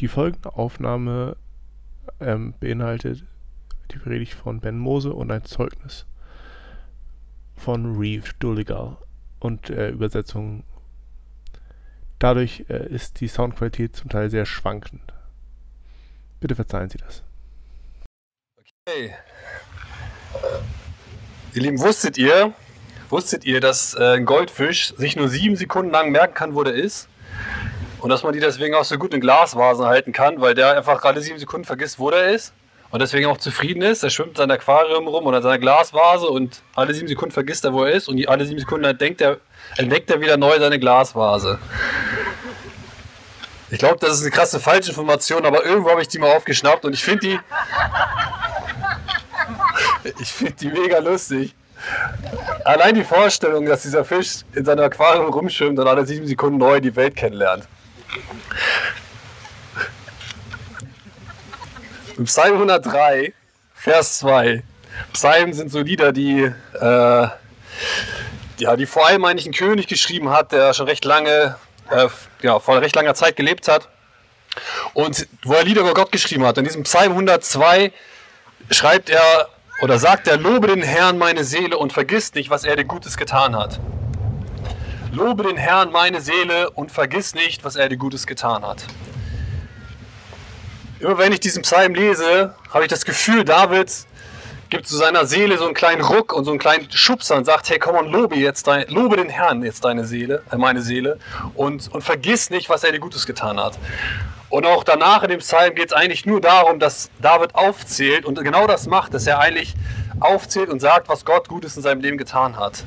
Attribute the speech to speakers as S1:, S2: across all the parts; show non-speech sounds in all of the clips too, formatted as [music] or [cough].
S1: Die folgende Aufnahme ähm, beinhaltet die Predigt von Ben Mose und ein Zeugnis von Reeve Dulligal und äh, Übersetzung. Dadurch äh, ist die Soundqualität zum Teil sehr schwankend. Bitte verzeihen Sie das.
S2: Okay. Ihr Lieben, wusstet ihr, wusstet ihr, dass äh, ein Goldfisch sich nur sieben Sekunden lang merken kann, wo der ist? Und dass man die deswegen auch so gut in Glasvasen halten kann, weil der einfach alle sieben Sekunden vergisst, wo der ist und deswegen auch zufrieden ist. Er schwimmt in seinem Aquarium rum oder in seiner Glasvase und alle sieben Sekunden vergisst er, wo er ist und alle sieben Sekunden entdeckt er, entdeckt er wieder neu seine Glasvase. Ich glaube, das ist eine krasse Falschinformation, aber irgendwo habe ich die mal aufgeschnappt und ich finde die. [laughs] Ich finde die mega lustig. Allein die Vorstellung, dass dieser Fisch in seinem Aquarium rumschwimmt und alle sieben Sekunden neu die Welt kennenlernt. Psalm 103, Vers 2. Psalmen sind so Lieder, die, äh, ja, die vor allem eigentlich ein König geschrieben hat, der schon recht lange, äh, ja, vor recht langer Zeit gelebt hat. Und wo er Lieder über Gott geschrieben hat. In diesem Psalm 102 schreibt er oder sagt er, lobe den Herrn meine Seele und vergiss nicht, was er dir Gutes getan hat. Lobe den Herrn meine Seele und vergiss nicht, was er dir Gutes getan hat. Immer wenn ich diesen Psalm lese, habe ich das Gefühl, David gibt zu seiner Seele so einen kleinen Ruck und so einen kleinen Schubser und sagt, hey, komm und lobe jetzt dein, lobe den Herrn jetzt deine Seele, äh, meine Seele und, und vergiss nicht, was er dir Gutes getan hat. Und auch danach in dem Psalm geht es eigentlich nur darum, dass David aufzählt und genau das macht, dass er eigentlich aufzählt und sagt, was Gott Gutes in seinem Leben getan hat.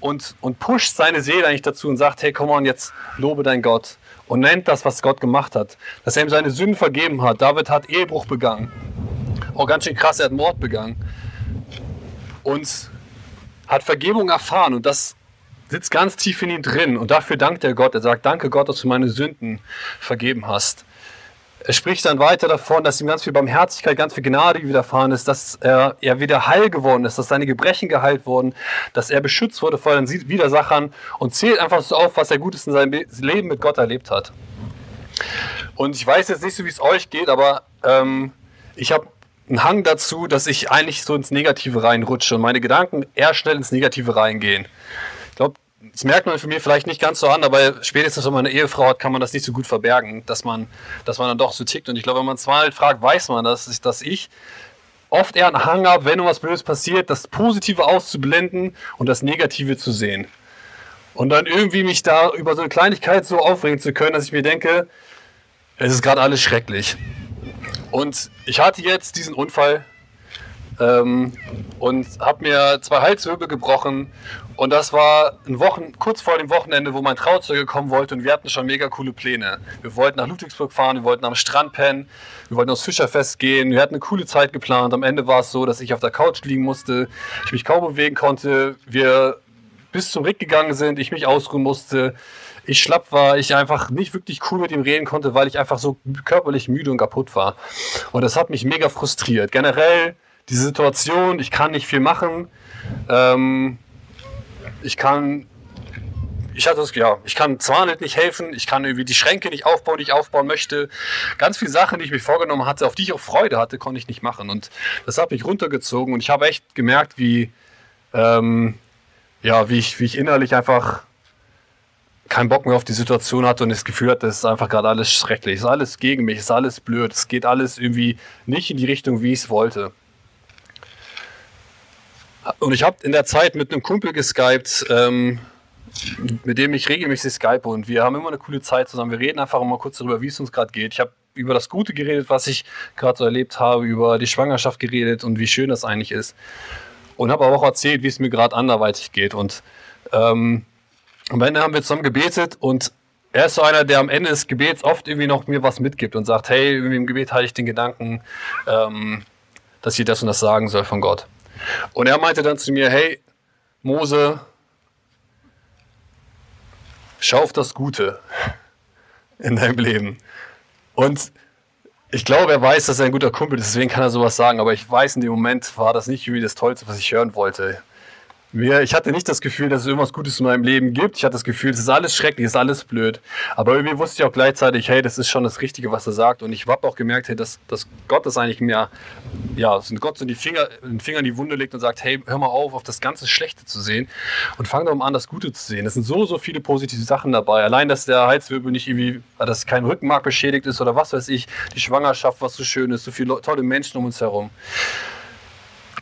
S2: Und, und pusht seine Seele eigentlich dazu und sagt, hey, komm on, jetzt lobe dein Gott. Und nennt das, was Gott gemacht hat. Dass er ihm seine Sünden vergeben hat. David hat Ehebruch begangen. Auch ganz schön krass, er hat Mord begangen. Und hat Vergebung erfahren. Und das sitzt ganz tief in ihm drin. Und dafür dankt er Gott. Er sagt, danke Gott, dass du meine Sünden vergeben hast. Er spricht dann weiter davon, dass ihm ganz viel Barmherzigkeit, ganz viel Gnade widerfahren ist, dass er, er wieder heil geworden ist, dass seine Gebrechen geheilt wurden, dass er beschützt wurde vor den Widersachern und zählt einfach so auf, was er Gutes in seinem Leben mit Gott erlebt hat. Und ich weiß jetzt nicht so, wie es euch geht, aber ähm, ich habe einen Hang dazu, dass ich eigentlich so ins Negative reinrutsche und meine Gedanken eher schnell ins Negative reingehen. Ich glaube, das merkt man für mich vielleicht nicht ganz so an, aber spätestens, wenn man eine Ehefrau hat, kann man das nicht so gut verbergen, dass man, dass man dann doch so tickt. Und ich glaube, wenn man zweimal fragt, weiß man, dass, dass ich oft eher einen Hang habe, wenn was Blödes passiert, das Positive auszublenden und das Negative zu sehen. Und dann irgendwie mich da über so eine Kleinigkeit so aufregen zu können, dass ich mir denke, es ist gerade alles schrecklich. Und ich hatte jetzt diesen Unfall ähm, und habe mir zwei Halswirbel gebrochen und das war ein Wochen, kurz vor dem Wochenende, wo mein Trauzeuge kommen wollte und wir hatten schon mega coole Pläne. Wir wollten nach Ludwigsburg fahren, wir wollten am Strand pennen, wir wollten aufs Fischerfest gehen, wir hatten eine coole Zeit geplant. Am Ende war es so, dass ich auf der Couch liegen musste, ich mich kaum bewegen konnte, wir bis zum Rick gegangen sind, ich mich ausruhen musste, ich schlapp war, ich einfach nicht wirklich cool mit ihm reden konnte, weil ich einfach so körperlich müde und kaputt war. Und das hat mich mega frustriert. Generell diese Situation, ich kann nicht viel machen. Ähm, ich kann, ich hatte das, ja, ich kann zwar nicht helfen, ich kann irgendwie die Schränke nicht aufbauen, die ich aufbauen möchte. Ganz viele Sachen, die ich mir vorgenommen hatte, auf die ich auch Freude hatte, konnte ich nicht machen. Und das hat mich runtergezogen und ich habe echt gemerkt, wie, ähm, ja, wie ich, wie ich innerlich einfach keinen Bock mehr auf die Situation hatte und das Gefühl hatte, es ist einfach gerade alles schrecklich, es ist alles gegen mich, es ist alles blöd, es geht alles irgendwie nicht in die Richtung, wie ich es wollte. Und ich habe in der Zeit mit einem Kumpel geskypt, ähm, mit dem ich regelmäßig skype und wir haben immer eine coole Zeit zusammen. Wir reden einfach mal kurz darüber, wie es uns gerade geht. Ich habe über das Gute geredet, was ich gerade so erlebt habe, über die Schwangerschaft geredet und wie schön das eigentlich ist. Und habe aber auch erzählt, wie es mir gerade anderweitig geht. Und ähm, am Ende haben wir zusammen gebetet und er ist so einer, der am Ende des Gebets oft irgendwie noch mir was mitgibt und sagt, hey, im Gebet halte ich den Gedanken, ähm, dass ich das und das sagen soll von Gott. Und er meinte dann zu mir, hey, Mose, schau auf das Gute in deinem Leben. Und ich glaube, er weiß, dass er ein guter Kumpel ist, deswegen kann er sowas sagen, aber ich weiß, in dem Moment war das nicht irgendwie das Tollste, was ich hören wollte. Mir, ich hatte nicht das Gefühl, dass es irgendwas Gutes in meinem Leben gibt. Ich hatte das Gefühl, es ist alles schrecklich, es ist alles blöd. Aber irgendwie wusste ich auch gleichzeitig, hey, das ist schon das Richtige, was er sagt. Und ich habe auch gemerkt, hey, dass, dass Gott das eigentlich mir, ja, Gott so die Finger, den Finger in die Wunde legt und sagt, hey, hör mal auf, auf das ganze Schlechte zu sehen und fang doch mal an, das Gute zu sehen. Es sind so, so viele positive Sachen dabei. Allein, dass der Heizwirbel nicht irgendwie, dass kein Rückenmark beschädigt ist oder was weiß ich, die Schwangerschaft, was so schön ist, so viele tolle Menschen um uns herum.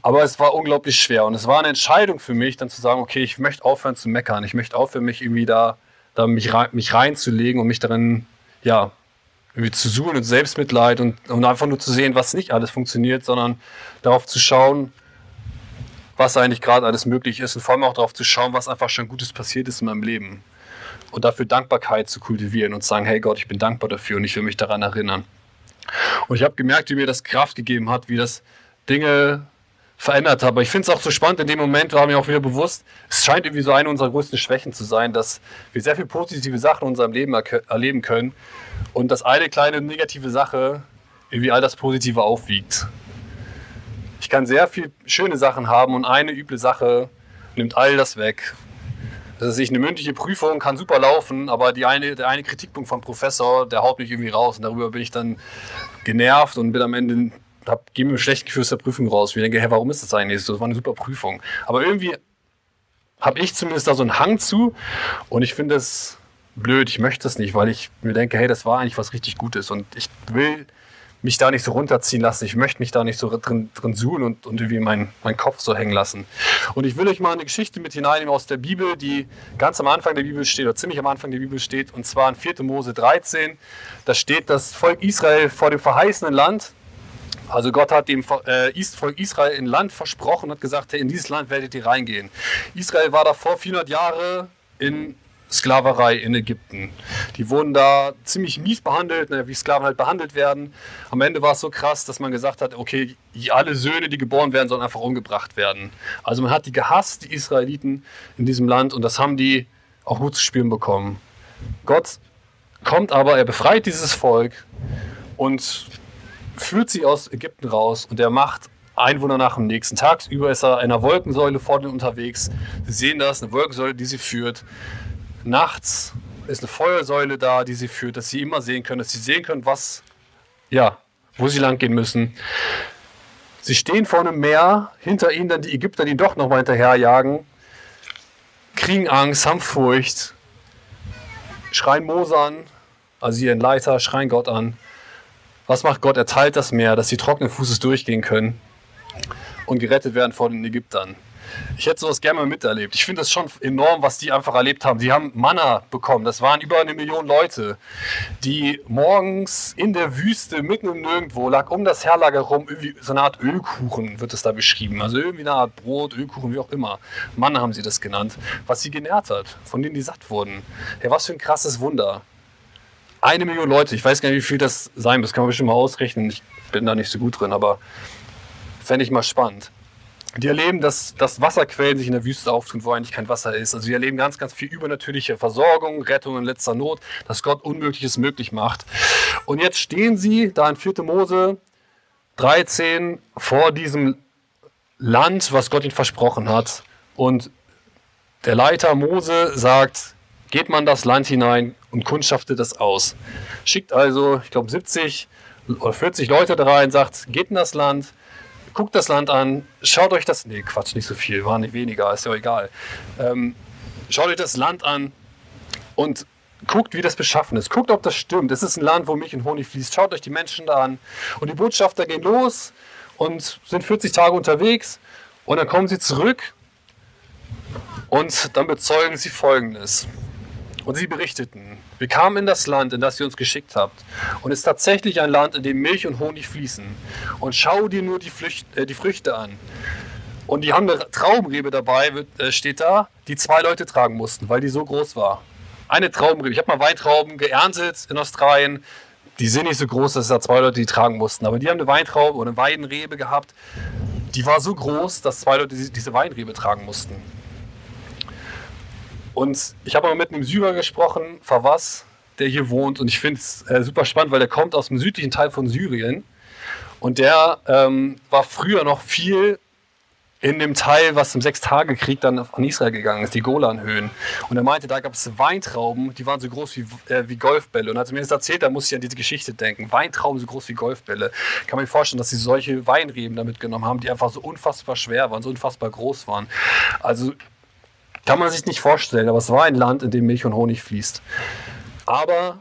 S2: Aber es war unglaublich schwer und es war eine Entscheidung für mich, dann zu sagen, okay, ich möchte aufhören zu meckern. Ich möchte aufhören, mich irgendwie da, da mich, rein, mich reinzulegen und mich darin, ja, irgendwie zu suchen und Selbstmitleid und, und einfach nur zu sehen, was nicht alles funktioniert, sondern darauf zu schauen, was eigentlich gerade alles möglich ist und vor allem auch darauf zu schauen, was einfach schon Gutes passiert ist in meinem Leben. Und dafür Dankbarkeit zu kultivieren und zu sagen, hey Gott, ich bin dankbar dafür und ich will mich daran erinnern. Und ich habe gemerkt, wie mir das Kraft gegeben hat, wie das Dinge verändert habe. Ich finde es auch so spannend, in dem Moment war mir auch wieder bewusst, es scheint irgendwie so eine unserer größten Schwächen zu sein, dass wir sehr viele positive Sachen in unserem Leben erleben können und dass eine kleine negative Sache irgendwie all das Positive aufwiegt. Ich kann sehr viele schöne Sachen haben und eine üble Sache nimmt all das weg. Das ist eine mündliche Prüfung kann super laufen, aber die eine, der eine Kritikpunkt vom Professor, der haut mich irgendwie raus und darüber bin ich dann genervt und bin am Ende hab, gehe mit einem schlechten Gefühl aus der Prüfung raus. Ich denke, hey, warum ist das eigentlich so? Das war eine super Prüfung. Aber irgendwie habe ich zumindest da so einen Hang zu und ich finde es blöd. Ich möchte es nicht, weil ich mir denke, hey, das war eigentlich was richtig Gutes und ich will mich da nicht so runterziehen lassen. Ich möchte mich da nicht so drin, drin suhlen und, und irgendwie meinen mein Kopf so hängen lassen. Und ich will euch mal eine Geschichte mit hineinnehmen aus der Bibel, die ganz am Anfang der Bibel steht, oder ziemlich am Anfang der Bibel steht, und zwar in 4. Mose 13. Da steht das Volk Israel vor dem verheißenen Land. Also Gott hat dem äh, Volk Israel ein Land versprochen und hat gesagt, hey, in dieses Land werdet ihr reingehen. Israel war davor 400 Jahre in Sklaverei in Ägypten. Die wurden da ziemlich mies behandelt, wie Sklaven halt behandelt werden. Am Ende war es so krass, dass man gesagt hat, okay, alle Söhne, die geboren werden, sollen einfach umgebracht werden. Also man hat die gehasst, die Israeliten in diesem Land, und das haben die auch gut zu spüren bekommen. Gott kommt aber, er befreit dieses Volk und führt sie aus Ägypten raus und er macht Einwohner nach dem nächsten Tag. Über ist er einer Wolkensäule vor denen unterwegs. Sie sehen das, eine Wolkensäule, die sie führt. Nachts ist eine Feuersäule da, die sie führt, dass sie immer sehen können, dass sie sehen können, was, ja, wo sie lang gehen müssen. Sie stehen vor einem Meer, hinter ihnen dann die Ägypter, die doch nochmal hinterherjagen, kriegen Angst, haben Furcht, schreien Mose an, also ihren Leiter, schreien Gott an. Was macht Gott? Er teilt das Meer, dass sie trockenen Fußes durchgehen können und gerettet werden vor den Ägyptern. Ich hätte sowas gerne mal miterlebt. Ich finde das schon enorm, was die einfach erlebt haben. Sie haben Manna bekommen. Das waren über eine Million Leute, die morgens in der Wüste, mitten im Nirgendwo, lag um das Herlager rum, so eine Art Ölkuchen wird es da beschrieben. Also irgendwie eine Art Brot, Ölkuchen, wie auch immer. Manna haben sie das genannt. Was sie genährt hat, von denen die satt wurden. Hey, was für ein krasses Wunder eine Million Leute. Ich weiß gar nicht, wie viel das sein muss. Kann man bestimmt mal ausrechnen. Ich bin da nicht so gut drin, aber fände ich mal spannend. Die erleben, dass, dass Wasserquellen sich in der Wüste auftun, wo eigentlich kein Wasser ist. Also sie erleben ganz, ganz viel übernatürliche Versorgung, Rettung in letzter Not, dass Gott Unmögliches möglich macht. Und jetzt stehen sie da in 4. Mose 13 vor diesem Land, was Gott ihnen versprochen hat. Und der Leiter Mose sagt, geht man das Land hinein und kundschaftet das aus. Schickt also, ich glaube, 70 oder 40 Leute da rein, sagt, geht in das Land, guckt das Land an, schaut euch das, nee, Quatsch, nicht so viel, war nicht weniger, ist ja egal. Ähm, schaut euch das Land an und guckt, wie das beschaffen ist. Guckt, ob das stimmt. Es ist ein Land, wo Milch und Honig fließt. Schaut euch die Menschen da an. Und die Botschafter gehen los und sind 40 Tage unterwegs und dann kommen sie zurück und dann bezeugen sie Folgendes. Und sie berichteten, wir kamen in das Land, in das ihr uns geschickt habt. Und es ist tatsächlich ein Land, in dem Milch und Honig fließen. Und schau dir nur die, Flücht, äh, die Früchte an. Und die haben eine Traubenrebe dabei, äh, steht da, die zwei Leute tragen mussten, weil die so groß war. Eine Traubenrebe. Ich habe mal Weintrauben geerntet in Australien. Die sind nicht so groß, dass es da zwei Leute die tragen mussten. Aber die haben eine Weintraube oder eine Weidenrebe gehabt. Die war so groß, dass zwei Leute diese Weinrebe tragen mussten. Und ich habe mal mit einem Syrer gesprochen, Fawaz, der hier wohnt. Und ich finde es äh, super spannend, weil der kommt aus dem südlichen Teil von Syrien. Und der ähm, war früher noch viel in dem Teil, was im Sechstagekrieg dann an Israel gegangen ist, die Golanhöhen. Und er meinte, da gab es Weintrauben, die waren so groß wie, äh, wie Golfbälle. Und als er mir das erzählt, da musste ich an diese Geschichte denken. Weintrauben so groß wie Golfbälle. Kann man sich vorstellen, dass sie solche Weinreben da mitgenommen haben, die einfach so unfassbar schwer waren, so unfassbar groß waren. Also kann man sich nicht vorstellen, aber es war ein Land, in dem Milch und Honig fließt. Aber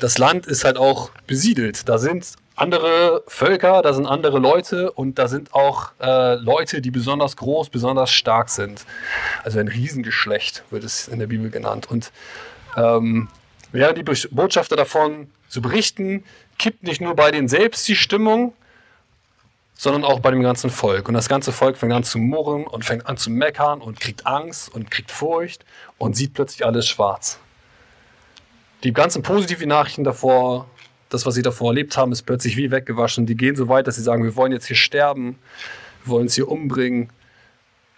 S2: das Land ist halt auch besiedelt. Da sind andere Völker, da sind andere Leute und da sind auch äh, Leute, die besonders groß, besonders stark sind. Also ein Riesengeschlecht wird es in der Bibel genannt. Und ähm, während die Botschafter davon zu berichten, kippt nicht nur bei denen selbst die Stimmung, sondern auch bei dem ganzen Volk. Und das ganze Volk fängt an zu murren und fängt an zu meckern und kriegt Angst und kriegt Furcht und sieht plötzlich alles schwarz. Die ganzen positiven Nachrichten davor das, was sie davor erlebt haben, ist plötzlich wie weggewaschen. Die gehen so weit, dass sie sagen, wir wollen jetzt hier sterben, wir wollen uns hier umbringen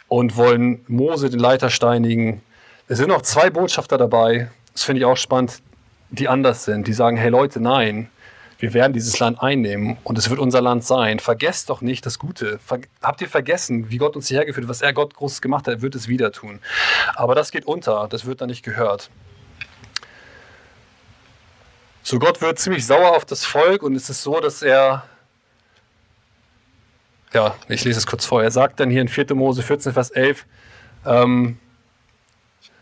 S2: und wollen Mose, den Leiter, steinigen. Es sind noch zwei Botschafter dabei, das finde ich auch spannend, die anders sind. Die sagen, hey Leute, nein, wir werden dieses Land einnehmen und es wird unser Land sein. Vergesst doch nicht das Gute. Ver habt ihr vergessen, wie Gott uns hierher geführt hat, was er Gott Großes gemacht hat, er wird es wieder tun. Aber das geht unter, das wird da nicht gehört. So, Gott wird ziemlich sauer auf das Volk und es ist so, dass er, ja, ich lese es kurz vor, er sagt dann hier in 4. Mose 14, Vers 11, ähm,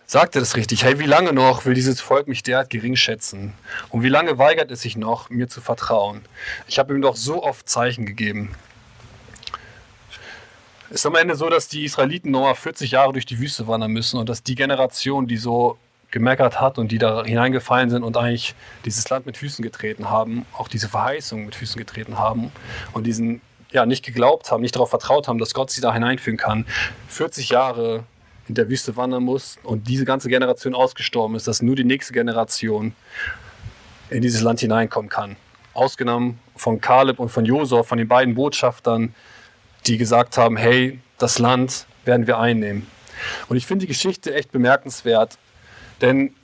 S2: sagt er das richtig, hey, wie lange noch will dieses Volk mich derart gering schätzen? Und wie lange weigert es sich noch, mir zu vertrauen? Ich habe ihm doch so oft Zeichen gegeben. Es ist am Ende so, dass die Israeliten nochmal 40 Jahre durch die Wüste wandern müssen und dass die Generation, die so gemeckert hat und die da hineingefallen sind und eigentlich dieses Land mit Füßen getreten haben, auch diese Verheißung mit Füßen getreten haben und diesen ja nicht geglaubt haben, nicht darauf vertraut haben, dass Gott sie da hineinführen kann, 40 Jahre in der Wüste wandern muss und diese ganze Generation ausgestorben ist, dass nur die nächste Generation in dieses Land hineinkommen kann. Ausgenommen von Kaleb und von Josua, von den beiden Botschaftern, die gesagt haben, hey, das Land werden wir einnehmen. Und ich finde die Geschichte echt bemerkenswert, denn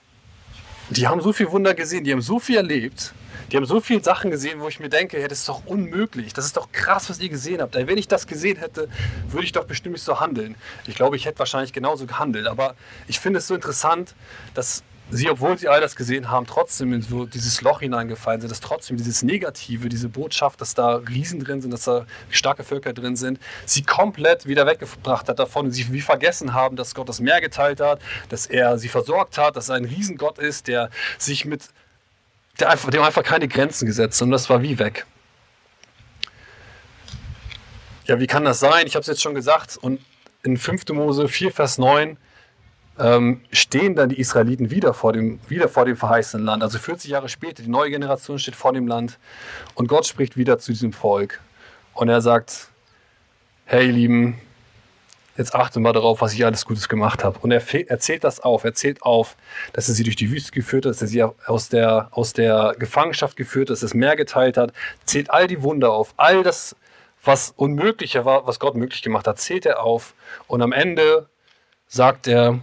S2: die haben so viel Wunder gesehen, die haben so viel erlebt, die haben so viele Sachen gesehen, wo ich mir denke, hey, das ist doch unmöglich, das ist doch krass, was ihr gesehen habt. Wenn ich das gesehen hätte, würde ich doch bestimmt nicht so handeln. Ich glaube, ich hätte wahrscheinlich genauso gehandelt, aber ich finde es so interessant, dass sie, obwohl sie all das gesehen haben, trotzdem in so dieses Loch hineingefallen sind, dass trotzdem dieses Negative, diese Botschaft, dass da Riesen drin sind, dass da starke Völker drin sind, sie komplett wieder weggebracht hat davon und sie wie vergessen haben, dass Gott das Meer geteilt hat, dass er sie versorgt hat, dass er ein Riesengott ist, der sich mit, der einfach, dem einfach keine Grenzen gesetzt und das war wie weg. Ja, wie kann das sein? Ich habe es jetzt schon gesagt und in 5. Mose 4, Vers 9 ähm, stehen dann die Israeliten wieder vor, dem, wieder vor dem verheißenen Land. Also 40 Jahre später, die neue Generation steht vor dem Land und Gott spricht wieder zu diesem Volk. Und er sagt, hey ihr Lieben, jetzt achtet mal darauf, was ich alles Gutes gemacht habe. Und er erzählt das auf, er zählt auf, dass er sie durch die Wüste geführt hat, dass er sie aus der, aus der Gefangenschaft geführt hat, dass er das Meer geteilt hat, zählt all die Wunder auf, all das, was unmöglicher war, was Gott möglich gemacht hat, zählt er auf. Und am Ende sagt er,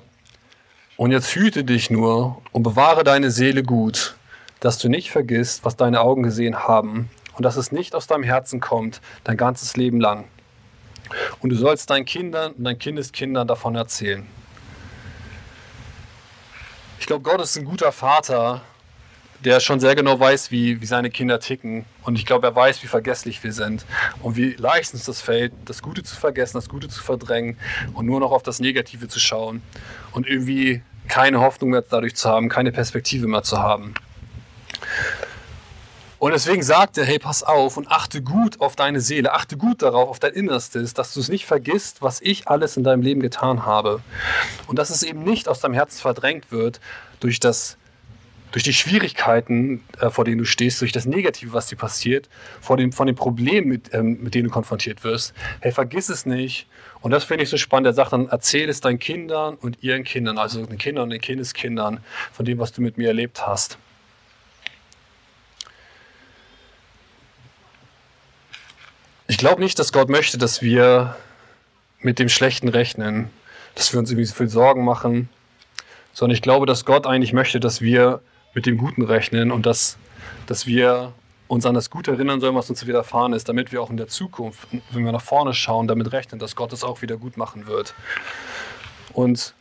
S2: und jetzt hüte dich nur und bewahre deine Seele gut, dass du nicht vergisst, was deine Augen gesehen haben und dass es nicht aus deinem Herzen kommt, dein ganzes Leben lang. Und du sollst deinen Kindern und deinen Kindeskindern davon erzählen. Ich glaube, Gott ist ein guter Vater, der schon sehr genau weiß, wie, wie seine Kinder ticken. Und ich glaube, er weiß, wie vergesslich wir sind und wie leicht uns das fällt, das Gute zu vergessen, das Gute zu verdrängen und nur noch auf das Negative zu schauen und irgendwie keine Hoffnung mehr dadurch zu haben, keine Perspektive mehr zu haben. Und deswegen sagt er, hey, pass auf und achte gut auf deine Seele, achte gut darauf, auf dein Innerstes, dass du es nicht vergisst, was ich alles in deinem Leben getan habe. Und dass es eben nicht aus deinem Herzen verdrängt wird durch das durch die Schwierigkeiten, äh, vor denen du stehst, durch das Negative, was dir passiert, vor dem, von den Problemen, mit, ähm, mit denen du konfrontiert wirst. Hey, vergiss es nicht. Und das finde ich so spannend. Er sagt dann, erzähl es deinen Kindern und ihren Kindern, also den Kindern und den Kindeskindern, von dem, was du mit mir erlebt hast. Ich glaube nicht, dass Gott möchte, dass wir mit dem Schlechten rechnen, dass wir uns irgendwie so viel Sorgen machen, sondern ich glaube, dass Gott eigentlich möchte, dass wir mit dem Guten rechnen und dass, dass wir uns an das Gute erinnern sollen, was uns widerfahren ist, damit wir auch in der Zukunft, wenn wir nach vorne schauen, damit rechnen, dass Gott es auch wieder gut machen wird. Und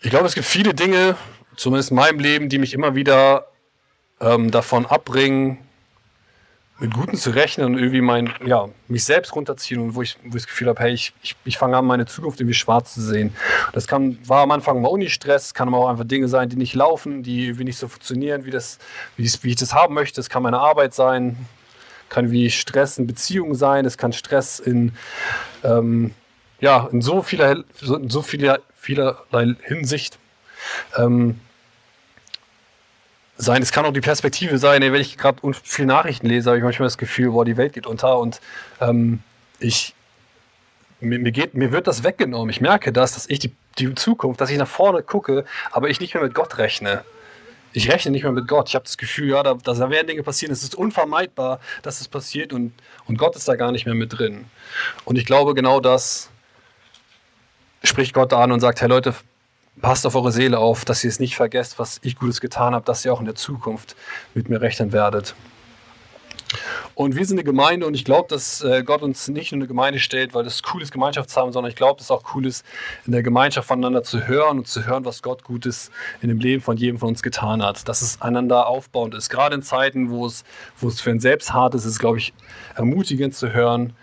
S2: ich glaube, es gibt viele Dinge, zumindest in meinem Leben, die mich immer wieder ähm, davon abbringen, mit Guten zu rechnen und irgendwie mein, ja, mich selbst runterziehen und wo ich, wo ich das Gefühl habe, hey, ich, ich, ich fange an, meine Zukunft irgendwie schwarz zu sehen. Das kann, war am Anfang mal Uni-Stress, kann aber auch einfach Dinge sein, die nicht laufen, die irgendwie nicht so funktionieren, wie, das, wie, ich, wie ich das haben möchte. Es kann meine Arbeit sein, kann wie Stress in Beziehungen sein, es kann Stress in, ähm, ja, in so vieler, in so vieler, vielerlei Hinsicht. Ähm, sein. Es kann auch die Perspektive sein, wenn ich gerade viel Nachrichten lese, habe ich manchmal das Gefühl, boah, die Welt geht unter und ähm, ich, mir, mir, geht, mir wird das weggenommen. Ich merke das, dass ich die, die Zukunft, dass ich nach vorne gucke, aber ich nicht mehr mit Gott rechne. Ich rechne nicht mehr mit Gott. Ich habe das Gefühl, ja, da, da werden Dinge passieren. Es ist unvermeidbar, dass es passiert und, und Gott ist da gar nicht mehr mit drin. Und ich glaube, genau das spricht Gott an und sagt, hey Leute, passt auf eure Seele auf, dass ihr es nicht vergesst, was ich Gutes getan habe, dass ihr auch in der Zukunft mit mir rechnen werdet. Und wir sind eine Gemeinde und ich glaube, dass äh, Gott uns nicht nur eine Gemeinde stellt, weil das cool ist, Gemeinschaft zu haben, sondern ich glaube, dass es auch cool ist, in der Gemeinschaft voneinander zu hören und zu hören, was Gott Gutes in dem Leben von jedem von uns getan hat. Dass es einander aufbauend ist. Gerade in Zeiten, wo es, wo es für einen selbst hart ist, ist es, glaube ich, ermutigend zu hören,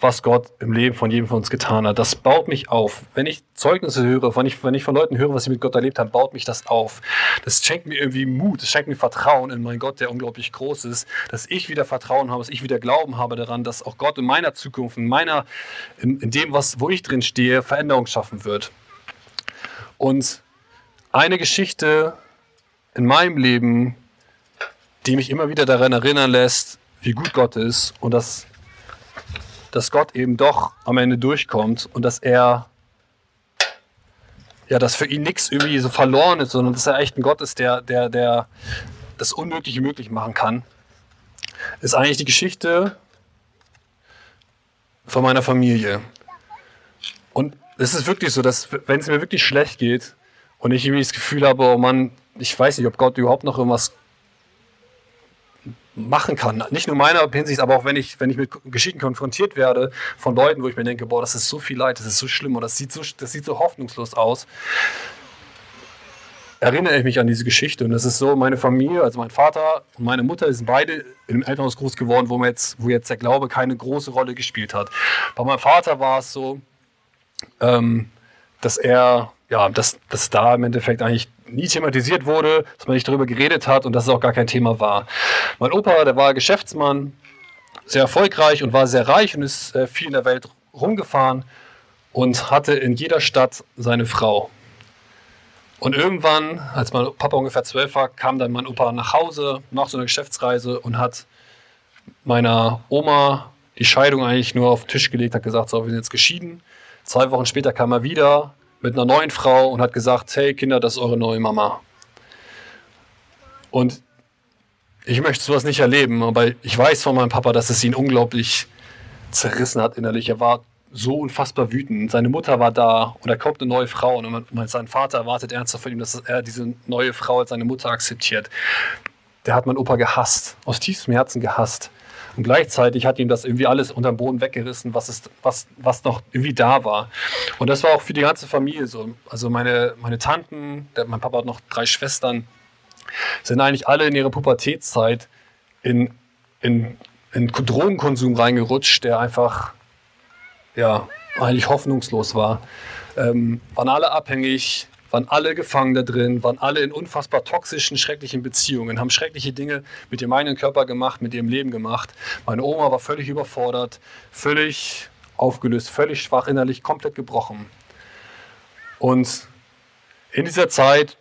S2: was Gott im Leben von jedem von uns getan hat. Das baut mich auf. Wenn ich Zeugnisse höre, wenn ich, wenn ich von Leuten höre, was sie mit Gott erlebt haben, baut mich das auf. Das schenkt mir irgendwie Mut, das schenkt mir Vertrauen in meinen Gott, der unglaublich groß ist, dass ich wieder Vertrauen habe, dass ich wieder Glauben habe daran, dass auch Gott in meiner Zukunft, in meiner, in, in dem, was, wo ich drin stehe, Veränderung schaffen wird. Und eine Geschichte in meinem Leben, die mich immer wieder daran erinnern lässt, wie gut Gott ist und dass dass Gott eben doch am Ende durchkommt und dass er, ja, dass für ihn nichts irgendwie so verloren ist, sondern dass er echt ein Gott ist, der, der, der das Unmögliche möglich machen kann, ist eigentlich die Geschichte von meiner Familie. Und es ist wirklich so, dass wenn es mir wirklich schlecht geht und ich irgendwie das Gefühl habe, oh Mann, ich weiß nicht, ob Gott überhaupt noch irgendwas machen kann. Nicht nur meiner Hinsicht, aber auch wenn ich, wenn ich mit Geschichten konfrontiert werde von Leuten, wo ich mir denke, boah, das ist so viel Leid, das ist so schlimm oder das sieht so, das sieht so hoffnungslos aus, erinnere ich mich an diese Geschichte. Und das ist so, meine Familie, also mein Vater und meine Mutter sind beide im Elternhaus groß geworden, wo, jetzt, wo jetzt der Glaube keine große Rolle gespielt hat. Bei meinem Vater war es so, ähm, dass er, ja, dass, dass da im Endeffekt eigentlich nie thematisiert wurde, dass man nicht darüber geredet hat und dass es auch gar kein Thema war. Mein Opa, der war Geschäftsmann, sehr erfolgreich und war sehr reich und ist äh, viel in der Welt rumgefahren und hatte in jeder Stadt seine Frau. Und irgendwann, als mein Papa ungefähr zwölf war, kam dann mein Opa nach Hause nach so einer Geschäftsreise und hat meiner Oma die Scheidung eigentlich nur auf den Tisch gelegt, hat gesagt, so, wir sind jetzt geschieden. Zwei Wochen später kam er wieder mit einer neuen Frau und hat gesagt, hey Kinder, das ist eure neue Mama. Und ich möchte sowas nicht erleben, aber ich weiß von meinem Papa, dass es ihn unglaublich zerrissen hat innerlich. Er war so unfassbar wütend. Seine Mutter war da und er kommt eine neue Frau und sein Vater erwartet ernsthaft von ihm, dass er diese neue Frau als seine Mutter akzeptiert. Der hat mein Opa gehasst, aus tiefstem Herzen gehasst. Und gleichzeitig hat ihm das irgendwie alles unterm Boden weggerissen, was, ist, was, was noch irgendwie da war. Und das war auch für die ganze Familie so. Also meine, meine Tanten, der, mein Papa hat noch drei Schwestern, sind eigentlich alle in ihrer Pubertätszeit in, in, in Drogenkonsum reingerutscht, der einfach ja, eigentlich hoffnungslos war. Ähm, waren alle abhängig, waren alle gefangen da drin, waren alle in unfassbar toxischen, schrecklichen Beziehungen, haben schreckliche Dinge mit ihrem eigenen Körper gemacht, mit ihrem Leben gemacht. Meine Oma war völlig überfordert, völlig aufgelöst, völlig schwach innerlich, komplett gebrochen. Und in dieser Zeit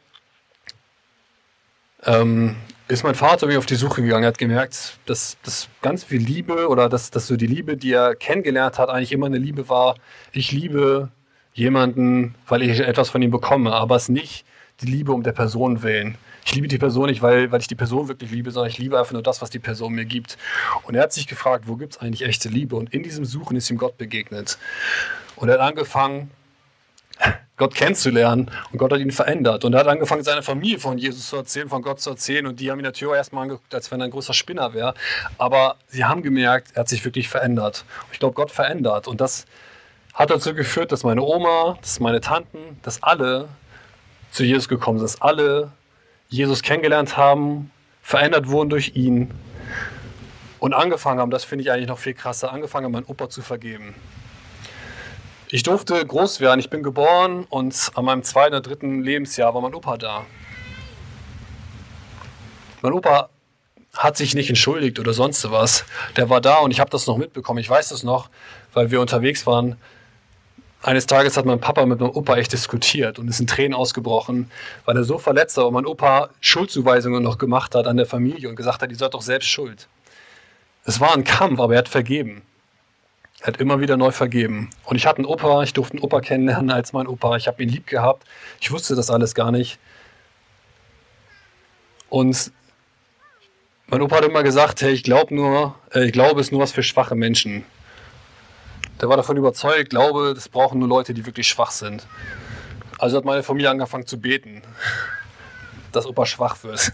S2: ähm, ist mein Vater mir auf die Suche gegangen. Er hat gemerkt, dass, dass ganz viel Liebe oder dass, dass so die Liebe, die er kennengelernt hat, eigentlich immer eine Liebe war. Ich liebe jemanden, weil ich etwas von ihm bekomme, aber es nicht die Liebe um der Person willen. Ich liebe die Person nicht, weil, weil ich die Person wirklich liebe, sondern ich liebe einfach nur das, was die Person mir gibt. Und er hat sich gefragt, wo gibt es eigentlich echte Liebe? Und in diesem Suchen ist ihm Gott begegnet. Und er hat angefangen, Gott kennenzulernen. Und Gott hat ihn verändert. Und er hat angefangen, seiner Familie von Jesus zu erzählen, von Gott zu erzählen. Und die haben ihn natürlich erstmal angeguckt, als wenn er ein großer Spinner wäre. Aber sie haben gemerkt, er hat sich wirklich verändert. Und ich glaube, Gott verändert. Und das hat dazu geführt, dass meine Oma, dass meine Tanten, dass alle zu Jesus gekommen sind, dass alle Jesus kennengelernt haben, verändert wurden durch ihn und angefangen haben, das finde ich eigentlich noch viel krasser, angefangen haben, meinen Opa zu vergeben. Ich durfte groß werden, ich bin geboren und an meinem zweiten oder dritten Lebensjahr war mein Opa da. Mein Opa hat sich nicht entschuldigt oder sonst was. Der war da und ich habe das noch mitbekommen. Ich weiß das noch, weil wir unterwegs waren. Eines Tages hat mein Papa mit meinem Opa echt diskutiert und ist in Tränen ausgebrochen, weil er so verletzt war und mein Opa Schuldzuweisungen noch gemacht hat an der Familie und gesagt hat, ihr seid doch selbst schuld. Es war ein Kampf, aber er hat vergeben. Er hat immer wieder neu vergeben. Und ich hatte einen Opa, ich durfte einen Opa kennenlernen als mein Opa. Ich habe ihn lieb gehabt. Ich wusste das alles gar nicht. Und mein Opa hat immer gesagt, hey, ich glaube nur, äh, ich glaube es nur was für schwache Menschen. Der war davon überzeugt, glaube, das brauchen nur Leute, die wirklich schwach sind. Also hat meine Familie angefangen zu beten dass Opa schwach wird.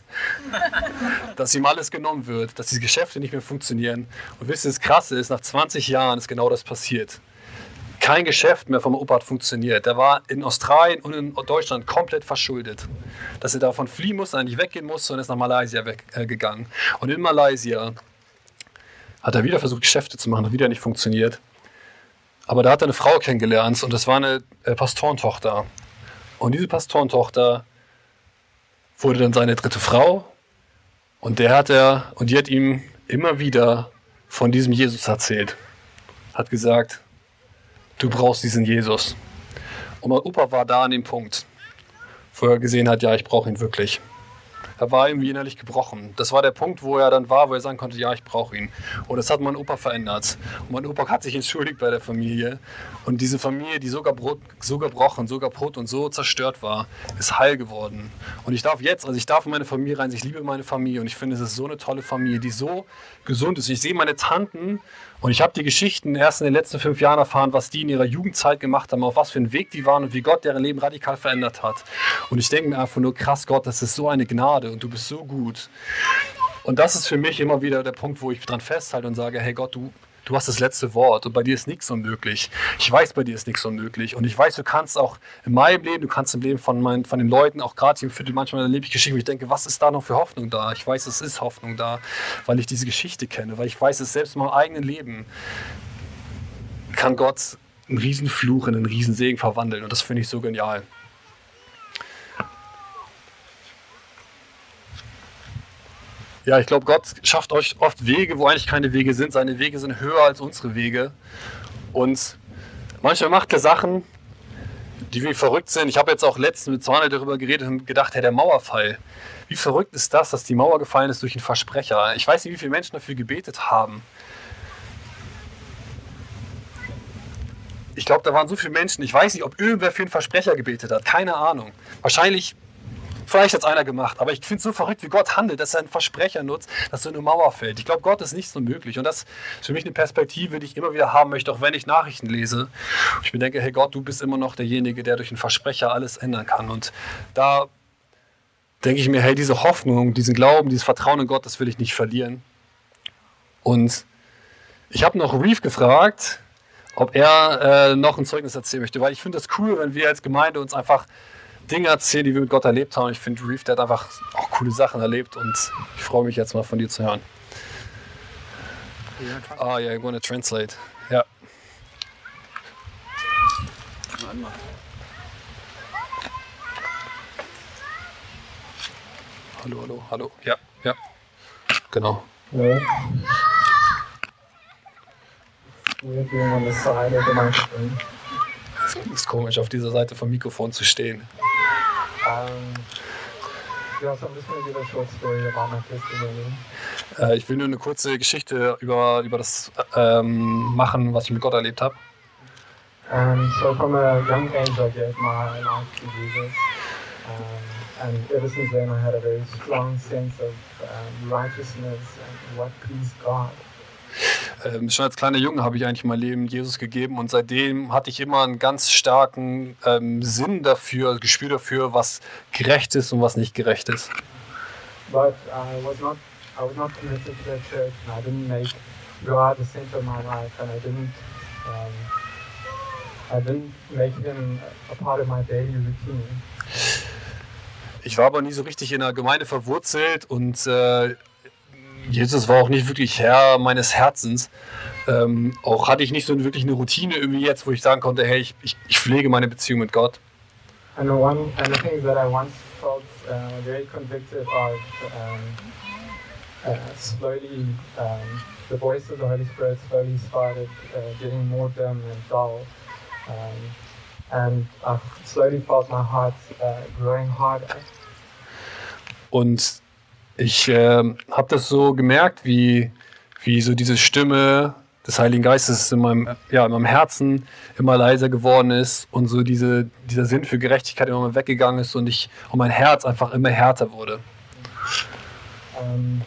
S2: [laughs] dass ihm alles genommen wird, dass die Geschäfte nicht mehr funktionieren. Und wisst ihr, das Krasse ist, nach 20 Jahren ist genau das passiert. Kein Geschäft mehr vom Opa hat funktioniert. Der war in Australien und in Deutschland komplett verschuldet. Dass er davon fliehen musste, eigentlich weggehen musste und ist nach Malaysia weggegangen. Äh, und in Malaysia hat er wieder versucht, Geschäfte zu machen, hat wieder nicht funktioniert. Aber da hat er eine Frau kennengelernt und das war eine äh, Pastorentochter. Und diese Pastorentochter wurde dann seine dritte Frau und der hat er und die hat ihm immer wieder von diesem Jesus erzählt. Hat gesagt, du brauchst diesen Jesus. Und mein Opa war da an dem Punkt, wo er gesehen hat, ja, ich brauche ihn wirklich. Er war irgendwie innerlich gebrochen. Das war der Punkt, wo er dann war, wo er sagen konnte, ja, ich brauche ihn. Und das hat mein Opa verändert. Und mein Opa hat sich entschuldigt bei der Familie. Und diese Familie, die so, gebro so gebrochen, so kaputt und so zerstört war, ist heil geworden. Und ich darf jetzt, also ich darf in meine Familie rein, ich liebe meine Familie und ich finde, es ist so eine tolle Familie, die so gesund ist. Ich sehe meine Tanten und ich habe die Geschichten erst in den letzten fünf Jahren erfahren, was die in ihrer Jugendzeit gemacht haben, auf was für einen Weg die waren und wie Gott deren Leben radikal verändert hat. Und ich denke mir einfach nur, krass Gott, das ist so eine Gnade und du bist so gut. Und das ist für mich immer wieder der Punkt, wo ich dran festhalte und sage, hey Gott, du du hast das letzte Wort und bei dir ist nichts unmöglich. Ich weiß, bei dir ist nichts unmöglich und ich weiß, du kannst auch in meinem Leben, du kannst im Leben von, meinen, von den Leuten, auch gerade hier im Viertel, manchmal erlebe ich Geschichten, wo ich denke, was ist da noch für Hoffnung da? Ich weiß, es ist Hoffnung da, weil ich diese Geschichte kenne, weil ich weiß, es selbst in meinem eigenen Leben kann Gott einen Riesenfluch in einen Riesensegen verwandeln und das finde ich so genial. Ja, ich glaube, Gott schafft euch oft Wege, wo eigentlich keine Wege sind. Seine Wege sind höher als unsere Wege. Und manchmal macht er Sachen, die wie verrückt sind. Ich habe jetzt auch letztens mit Zorne darüber geredet und gedacht, hey, der Mauerfall. Wie verrückt ist das, dass die Mauer gefallen ist durch einen Versprecher? Ich weiß nicht, wie viele Menschen dafür gebetet haben. Ich glaube, da waren so viele Menschen. Ich weiß nicht, ob irgendwer für einen Versprecher gebetet hat. Keine Ahnung. Wahrscheinlich Vielleicht hat es einer gemacht, aber ich finde es so verrückt, wie Gott handelt, dass er einen Versprecher nutzt, dass so eine Mauer fällt. Ich glaube, Gott ist nicht so möglich. Und das ist für mich eine Perspektive, die ich immer wieder haben möchte, auch wenn ich Nachrichten lese. Ich mir denke, hey Gott, du bist immer noch derjenige, der durch einen Versprecher alles ändern kann. Und da denke ich mir, hey, diese Hoffnung, diesen Glauben, dieses Vertrauen in Gott, das will ich nicht verlieren. Und ich habe noch Reef gefragt, ob er äh, noch ein Zeugnis erzählen möchte, weil ich finde das cool, wenn wir als Gemeinde uns einfach Dinge erzählen, die wir mit Gott erlebt haben. Ich finde, Reef, der hat einfach auch coole Sachen erlebt und ich freue mich jetzt mal von dir zu hören. Ah, ja, I'm going to translate. Ja. Hallo, hallo, hallo. Ja, ja. Genau. Ja. Es ist komisch, auf dieser Seite vom Mikrofon zu stehen. Ja, so testimony. Äh, ich will nur eine kurze Geschichte über, über das ähm, machen, was ich mit Gott erlebt habe.
S3: Um, so from a young age I gave my life to Jesus. Um, and ever since then I had a very strong sense of um, righteousness and what pleased God.
S2: Ähm, schon als kleiner Junge habe ich eigentlich mein Leben Jesus gegeben und seitdem hatte ich immer einen ganz starken ähm, Sinn dafür, Gespür dafür, was gerecht ist und was nicht gerecht ist.
S3: But I was not I was not committed to the church and I didn't make God the center of my life and I didn't um, I didn't make him a part of my daily routine.
S2: Ich war aber nie so richtig in der Gemeinde verwurzelt und äh, Jesus war auch nicht wirklich Herr meines Herzens. Ähm, auch hatte ich nicht so wirklich eine Routine irgendwie jetzt, wo ich sagen konnte, hey, ich, ich, ich pflege meine Beziehung mit Gott.
S3: And one and the things that I once felt uh, very convicted of um, uh, slowly um, the voice of the Holy Spirit slowly started uh, getting more dim and dull. Um, and I slowly felt my heart uh, growing harder.
S2: Und ich äh, habe das so gemerkt, wie, wie so diese Stimme des Heiligen Geistes in meinem, ja, in meinem Herzen immer leiser geworden ist und so diese, dieser Sinn für Gerechtigkeit immer mehr weggegangen ist und ich und mein Herz einfach immer härter wurde.
S3: Um,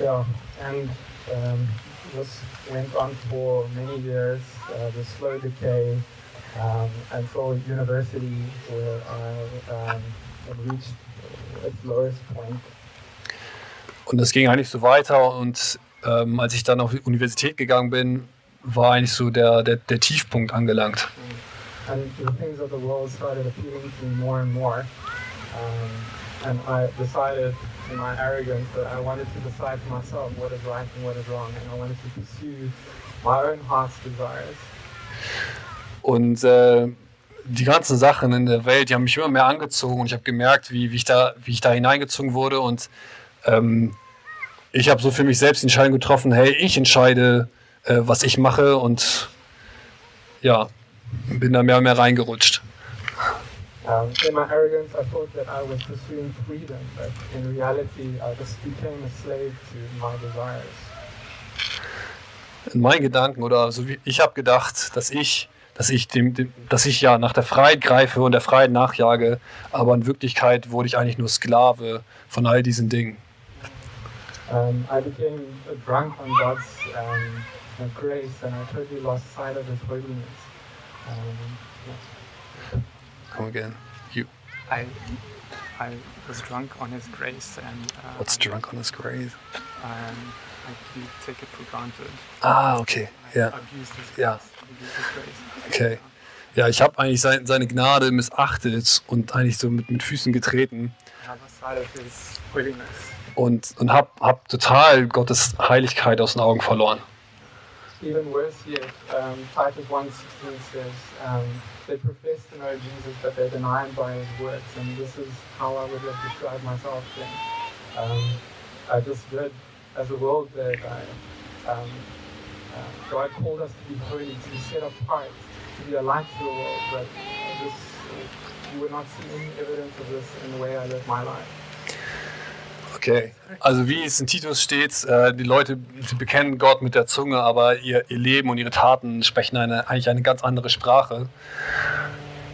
S3: yeah, and um, this went on for many years, uh, the slow decay um, until university where I um,
S2: Und das ging eigentlich so weiter und ähm, als ich dann auf die Universität gegangen bin, war eigentlich so der, der, der Tiefpunkt angelangt.
S3: And the things of the world started appealing to me more and more. Um, and I decided in my arrogance that I wanted to decide for myself what is right and what is wrong. And I wanted to pursue my own heart's desires.
S2: Und äh, die ganzen Sachen in der Welt, die haben mich immer mehr angezogen und ich habe gemerkt, wie, wie, ich da, wie ich da hineingezogen wurde. Und ähm, ich habe so für mich selbst die Entscheidung getroffen, hey, ich entscheide, äh, was ich mache und ja, bin da mehr und mehr reingerutscht.
S3: Um, in my arrogance, I thought that I was pursuing freedom, but in reality, I just became a slave to my desires.
S2: In meinen Gedanken oder so wie ich habe gedacht, dass ich, dass ich dem, dem, dass ich ja nach der Freiheit greife und der Freiheit nachjage, aber in Wirklichkeit wurde ich eigentlich nur Sklave von all diesen Dingen.
S3: Um, I became drunk on God's um, grace, and I totally lost sight of His holiness. Um,
S2: Come again. You.
S4: I I was drunk on His grace and uh,
S2: What's
S4: I-
S2: drunk on this grave?
S4: Um, I take it for granted.
S2: Ah, okay.
S4: I
S2: Ja.
S4: abused His grace.
S2: Ja. Okay. Ja, ich habe eigentlich sein, seine Gnade missachtet und eigentlich so mit, mit Füßen getreten
S4: holiness.
S2: und, und habe hab total Gottes Heiligkeit aus den Augen verloren.
S3: even worse yet, um, Titus 1.16 says, um, they profess to know Jesus, but they deny him by his works. And this is how I would have described myself then. Um, I just did, as the world did, I, um, God called us to be holy, to be set apart, to be a light to the world, but this, you would not see any evidence of this in the way I live my life.
S2: Okay. Also wie es in Titus steht, äh, die Leute bekennen Gott mit der Zunge, aber ihr, ihr Leben und ihre Taten sprechen eine, eigentlich eine ganz andere Sprache.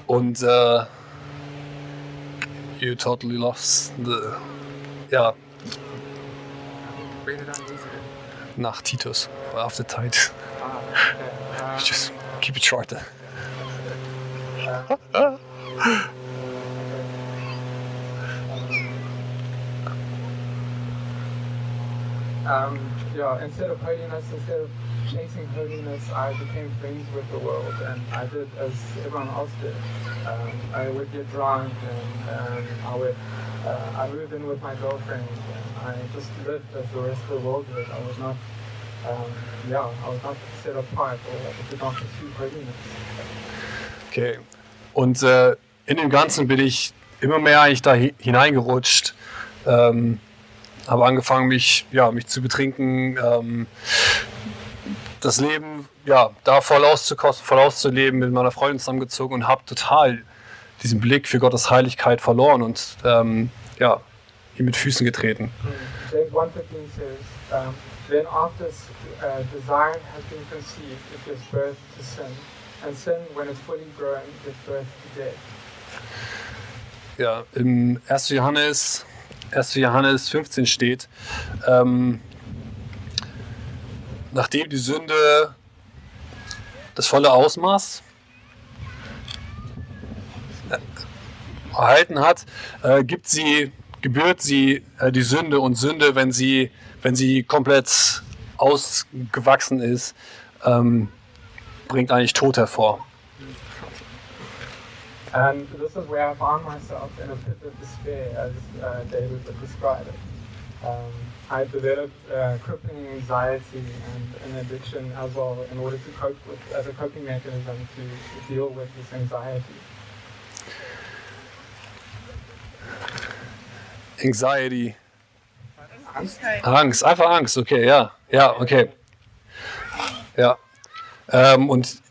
S2: Und äh, you totally lost the, ja,
S4: lose it?
S2: Nach Titus, after.
S4: Uh,
S2: Just keep it short.
S3: um, yeah, instead of holiness, instead of chasing holiness, I became friends with the world, and I did as everyone else did. Um, I would get drunk, and um, I would, uh, I moved in with my girlfriend, I just lived as the rest of the world did. I was not, um, yeah, I was not set apart or did not pursue holiness.
S2: Okay. Und äh, in dem Ganzen bin ich immer mehr eigentlich da hi- hineingerutscht. Ähm, habe angefangen, mich, ja, mich zu betrinken, ähm, das Leben ja, da voll auszukosten, voll auszuleben, mit meiner Freundin zusammengezogen und habe total diesen Blick für Gottes Heiligkeit verloren und ähm, ja, ihm mit Füßen getreten.
S3: James 1.15 says, Then after uh, desire has been conceived, it gives birth to sin. And sin, when it's fully grown, gives birth to death.
S2: Ja, im 1. Johannes 1. Johannes 15 steht, ähm, nachdem die Sünde das volle Ausmaß erhalten hat, äh, gibt sie, gebührt sie äh, die Sünde und Sünde, wenn sie, wenn sie komplett ausgewachsen ist, ähm, bringt eigentlich Tod hervor.
S3: And this is where I found myself in a pit of despair, as uh, David would describe it. Um, I developed uh, crippling anxiety and an addiction as well in order to cope with, as a coping mechanism to deal with this anxiety.
S2: Anxiety. Angst, einfach Angst, okay, ja. Ja, okay. Ja. Ähm, und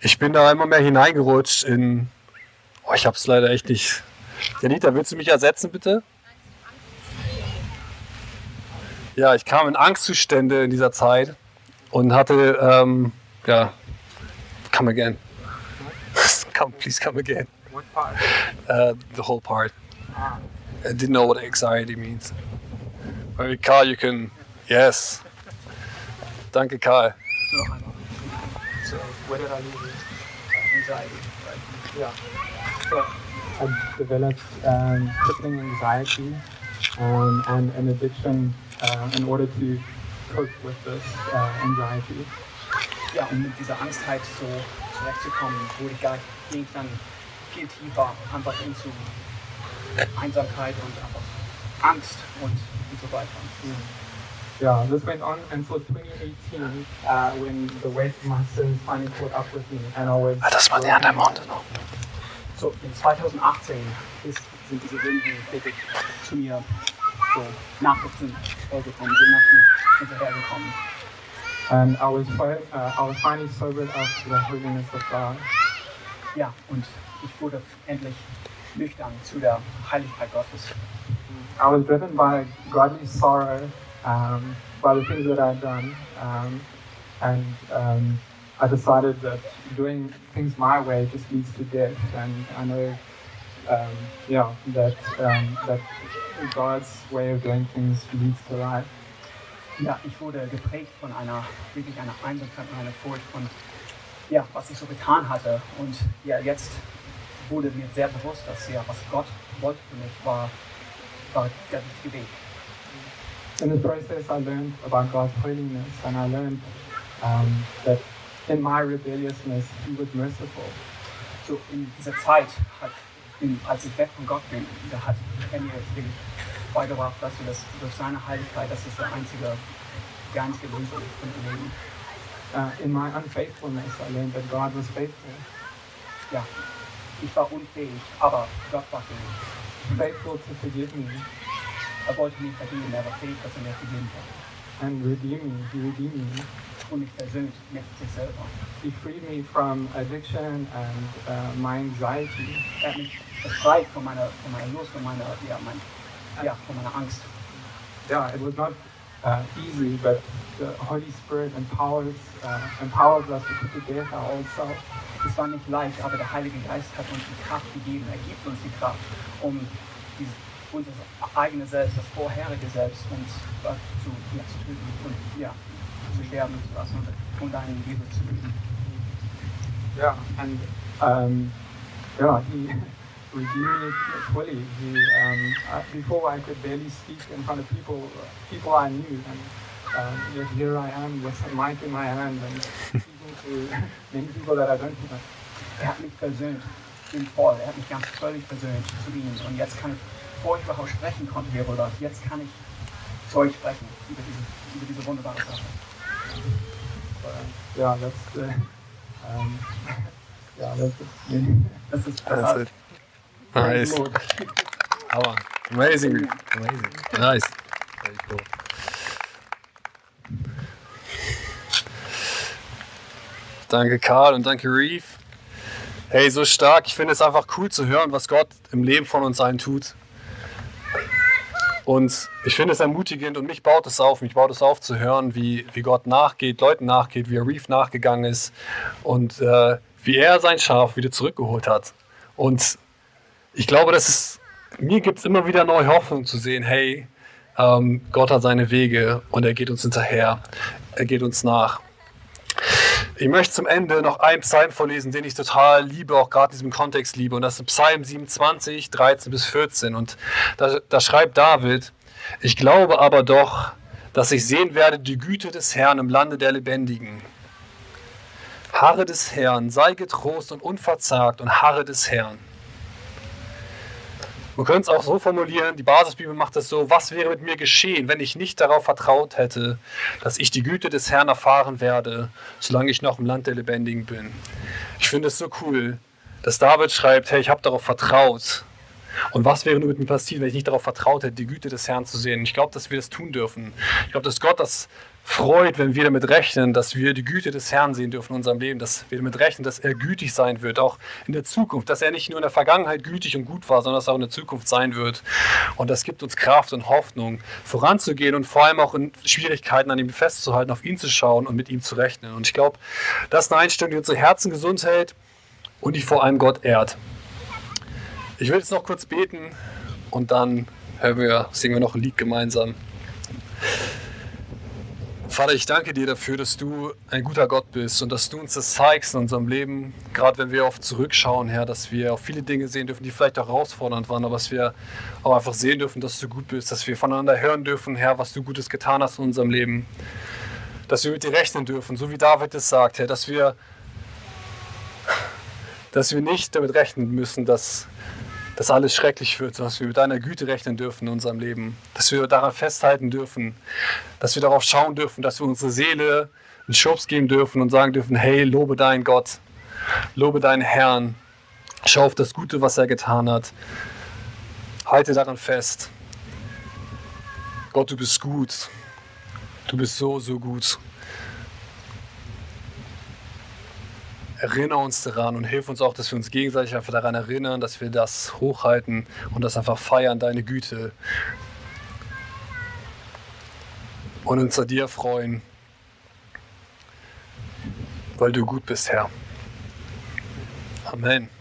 S2: ich bin da immer mehr hineingerutscht in. Oh, ich hab's leider echt nicht. Janita, willst du mich ersetzen, bitte? Ja, ich kam in Angstzustände in dieser Zeit und hatte, ähm, ja, come again. [laughs] come, please come again. Uh, the whole part. I didn't know what anxiety means. Maybe Karl, you can. Yes. Danke, Karl.
S4: So. So, where did I lose it? Anxiety, right?
S3: yeah. So I developed um, crippling anxiety um, and an addiction uh, in order to cope with this uh, anxiety.
S5: ja, um mit dieser Angst halt so zurechtzukommen, wurde gar, ging ich dann viel tiefer einfach into Einsamkeit und einfach Angst und, und so weiter.
S3: Yeah, this went on until 2018 uh, when the my sins finally caught up with me and I was.
S2: Das war der Mond noch.
S5: So, in 2018 ist, sind diese Sünden wirklich zu mir so nachgekommen, vorgekommen, sind nach mir hinterhergekommen.
S3: And I was, uh, I was finally sobered up to the holiness of God.
S5: Ja, und ich wurde endlich nüchtern zu der Heiligkeit Gottes.
S3: I was driven by godly sorrow um, by the things that I'd done. Um, and um, I decided that doing things my way just leads to death. And I know, um, yeah, that, that God's way of doing things leads to life.
S5: Ja, ich wurde geprägt von einer, wirklich einer Einsamkeit und einer Furcht von, ja, was ich so getan hatte. Und ja, jetzt wurde mir sehr bewusst, dass ja, was Gott wollte für mich, war, war der richtige Weg.
S3: In the process, I learned about God's holiness, and I learned um, that in my rebelliousness, He was merciful.
S5: So in dieser Zeit, hat, in, als ich weg von Gott bin, da hat er mir wirklich beigebracht, dass du das durch seine Heiligkeit, das ist der einzige, die einzige Lösung für dein Leben.
S3: Uh, in my unfaithfulness, I learned that God was faithful.
S5: Ja, ich war unfähig, aber Gott
S3: forgive me
S5: Er war fähig, dass er mir vergeben hat.
S3: and redeem me. He redeemed me.
S5: Und mich selber.
S3: He freed me from addiction and uh, my anxiety.
S5: Er hat mich befreit von meiner, von meiner Lust, von meiner, ja, mein, ja, von meiner Angst.
S3: Yeah, it was not uh, easy, but the Holy Spirit empowers uh, empowers us to put our self.
S5: Es war nicht leicht, aber der Heilige Geist hat uns die Kraft gegeben, er gibt uns die Kraft, um dieses, unser eigenes Selbst, das vorherige Selbst, uns äh, zu, ja, zu töten und ja, zu sterben zu lassen und einen Jesus zu lieben.
S3: Yeah, and um, yeah, he redeemed me fully. He um, uh, before I could barely speak in front of people, people I knew, and um, yet here I am with a mic in my hand and [laughs] people that I don't know.
S5: Er hat mich versöhnt, in voll, er hat mich ganz völlig versöhnt zu ihm. Und jetzt kann ich, bevor ich überhaupt sprechen konnte hierüber, jetzt kann ich zu euch sprechen über diese, über diese wunderbare Sache.
S3: Yeah, that's the um, yeah, that's it.
S5: Das ist
S2: That's it. Nice. Aber amazing. Amazing. Nice. Very cool. Danke Karl und danke Reeve. Hey, so stark. Ich finde es einfach cool zu hören, was Gott im Leben von uns allen tut. Und ich finde es ermutigend und mich baut es auf. Mich baut es auf zu hören, wie, wie Gott nachgeht, Leuten nachgeht, wie er Reeve nachgegangen ist und äh, wie er sein Schaf wieder zurückgeholt hat. Und ich glaube, das ist mir gibt es immer wieder neue Hoffnung zu sehen, hey, ähm, Gott hat seine Wege und er geht uns hinterher, er geht uns nach. Ich möchte zum Ende noch einen Psalm vorlesen, den ich total liebe, auch gerade in diesem Kontext liebe. Und das ist Psalm 27, 13 bis 14. Und da, da schreibt David, ich glaube aber doch, dass ich sehen werde die Güte des Herrn im Lande der Lebendigen. Harre des Herrn, sei getrost und unverzagt und harre des Herrn. Man könnte es auch so formulieren, die Basisbibel macht es so, was wäre mit mir geschehen, wenn ich nicht darauf vertraut hätte, dass ich die Güte des Herrn erfahren werde, solange ich noch im Land der Lebendigen bin. Ich finde es so cool, dass David schreibt, hey, ich habe darauf vertraut. Und was wäre nur mit mir passiert, wenn ich nicht darauf vertraut hätte, die Güte des Herrn zu sehen? Ich glaube, dass wir das tun dürfen. Ich glaube, dass Gott das freut, wenn wir damit rechnen, dass wir die Güte des Herrn sehen dürfen in unserem Leben, dass wir damit rechnen, dass er gütig sein wird, auch in der Zukunft, dass er nicht nur in der Vergangenheit gütig und gut war, sondern dass er auch in der Zukunft sein wird. Und das gibt uns Kraft und Hoffnung, voranzugehen und vor allem auch in Schwierigkeiten an ihm festzuhalten, auf ihn zu schauen und mit ihm zu rechnen. Und ich glaube, das ist eine Einstellung, die unsere Herzen gesund hält und die vor allem Gott ehrt. Ich will jetzt noch kurz beten und dann hören wir, singen wir noch ein Lied gemeinsam. Vater, ich danke dir dafür, dass du ein guter Gott bist und dass du uns das zeigst in unserem Leben, gerade wenn wir oft zurückschauen, Herr, dass wir auch viele Dinge sehen dürfen, die vielleicht auch herausfordernd waren, aber dass wir auch einfach sehen dürfen, dass du gut bist, dass wir voneinander hören dürfen, Herr, was du Gutes getan hast in unserem Leben, dass wir mit dir rechnen dürfen, so wie David es sagt, Herr, dass wir, dass wir nicht damit rechnen müssen, dass dass alles schrecklich wird, dass wir mit deiner Güte rechnen dürfen in unserem Leben, dass wir daran festhalten dürfen, dass wir darauf schauen dürfen, dass wir unsere Seele einen Schubs geben dürfen und sagen dürfen, hey, lobe deinen Gott, lobe deinen Herrn, schau auf das Gute, was er getan hat, halte daran fest. Gott, du bist gut, du bist so, so gut. Erinnere uns daran und hilf uns auch, dass wir uns gegenseitig einfach daran erinnern, dass wir das hochhalten und das einfach feiern, deine Güte. Und uns an dir freuen, weil du gut bist, Herr. Amen.